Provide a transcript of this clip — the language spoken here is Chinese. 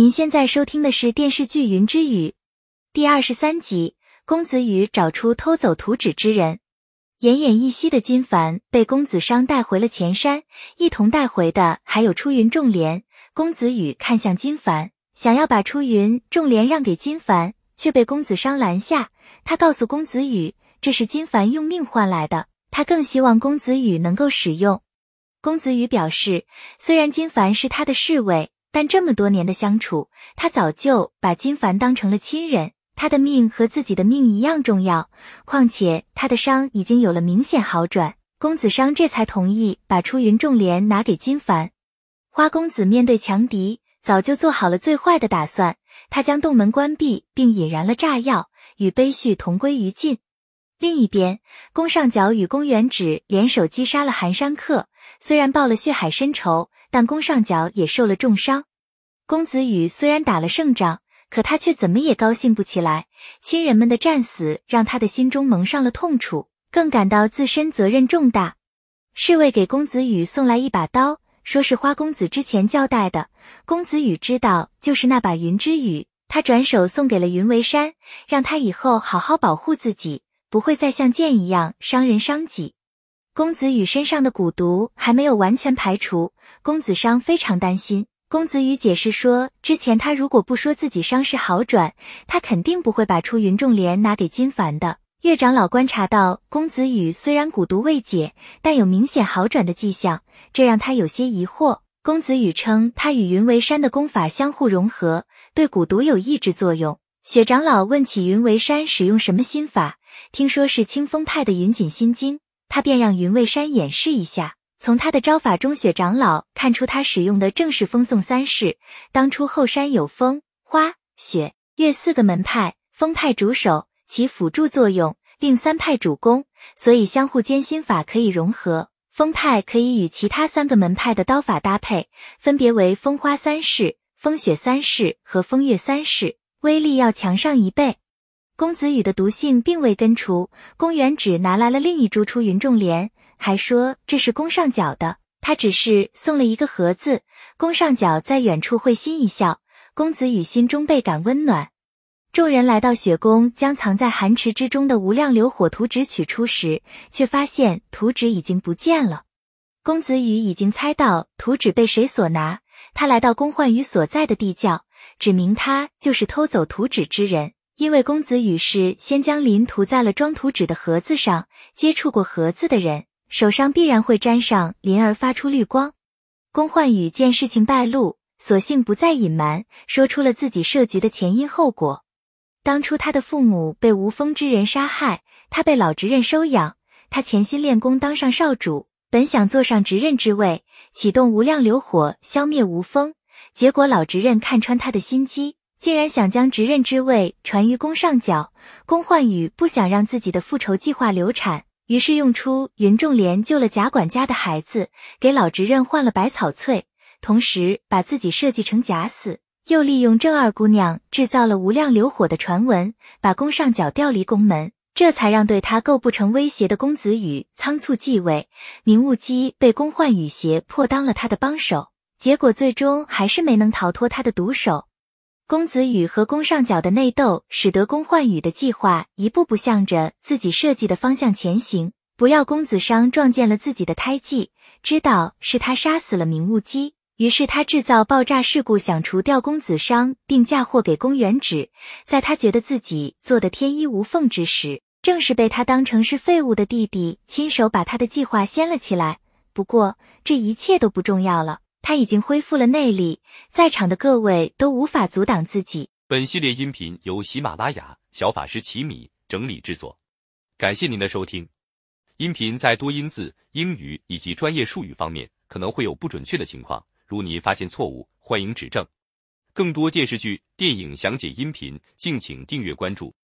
您现在收听的是电视剧《云之羽》第二十三集。公子羽找出偷走图纸之人。奄奄一息的金凡被公子商带回了前山，一同带回的还有出云重莲。公子羽看向金凡，想要把出云重莲让给金凡，却被公子商拦下。他告诉公子羽，这是金凡用命换来的，他更希望公子羽能够使用。公子羽表示，虽然金凡是他的侍卫。但这么多年的相处，他早就把金凡当成了亲人。他的命和自己的命一样重要，况且他的伤已经有了明显好转。公子商这才同意把出云重莲拿给金凡。花公子面对强敌，早就做好了最坏的打算。他将洞门关闭，并引燃了炸药，与悲绪同归于尽。另一边，宫上角与宫元直联手击杀了寒山客，虽然报了血海深仇。但宫上角也受了重伤，公子羽虽然打了胜仗，可他却怎么也高兴不起来。亲人们的战死让他的心中蒙上了痛楚，更感到自身责任重大。侍卫给公子羽送来一把刀，说是花公子之前交代的。公子羽知道就是那把云之羽，他转手送给了云为山，让他以后好好保护自己，不会再像剑一样伤人伤己。公子羽身上的蛊毒还没有完全排除，公子商非常担心。公子羽解释说，之前他如果不说自己伤势好转，他肯定不会把出云重莲拿给金凡的。岳长老观察到公子羽虽然蛊毒未解，但有明显好转的迹象，这让他有些疑惑。公子羽称，他与云为山的功法相互融合，对蛊毒有抑制作用。雪长老问起云为山使用什么心法，听说是清风派的云锦心经。他便让云为山演示一下，从他的招法中，雪长老看出他使用的正是风送三式。当初后山有风、花、雪、月四个门派，风派主守，起辅助作用，令三派主攻，所以相互间心法可以融合。风派可以与其他三个门派的刀法搭配，分别为风花三式、风雪三式和风月三式，威力要强上一倍。公子羽的毒性并未根除，公元只拿来了另一株出云重莲，还说这是宫上角的。他只是送了一个盒子。宫上角在远处会心一笑，公子羽心中倍感温暖。众人来到雪宫，将藏在寒池之中的无量流火图纸取出时，却发现图纸已经不见了。公子羽已经猜到图纸被谁所拿，他来到宫焕宇所在的地窖，指明他就是偷走图纸之人。因为公子羽是先将磷涂在了装图纸的盒子上，接触过盒子的人手上必然会沾上磷而发出绿光。宫焕宇见事情败露，索性不再隐瞒，说出了自己设局的前因后果。当初他的父母被无风之人杀害，他被老执刃收养，他潜心练功，当上少主，本想坐上执刃之位，启动无量流火消灭无风，结果老执刃看穿他的心机。竟然想将执刃之位传于宫上角，宫焕宇不想让自己的复仇计划流产，于是用出云仲莲救了贾管家的孩子，给老执刃换了百草翠，同时把自己设计成假死，又利用郑二姑娘制造了无量流火的传闻，把宫上角调离宫门，这才让对他构不成威胁的公子羽仓促继位，明悟姬被宫焕宇胁迫当了他的帮手，结果最终还是没能逃脱他的毒手。公子羽和宫上角的内斗，使得宫焕宇的计划一步步向着自己设计的方向前行。不料公子商撞见了自己的胎记，知道是他杀死了明悟基，于是他制造爆炸事故，想除掉公子商，并嫁祸给宫元直。在他觉得自己做的天衣无缝之时，正是被他当成是废物的弟弟亲手把他的计划掀了起来。不过这一切都不重要了。他已经恢复了内力，在场的各位都无法阻挡自己。本系列音频由喜马拉雅小法师奇米整理制作，感谢您的收听。音频在多音字、英语以及专业术语方面可能会有不准确的情况，如您发现错误，欢迎指正。更多电视剧、电影详解音频，敬请订阅关注。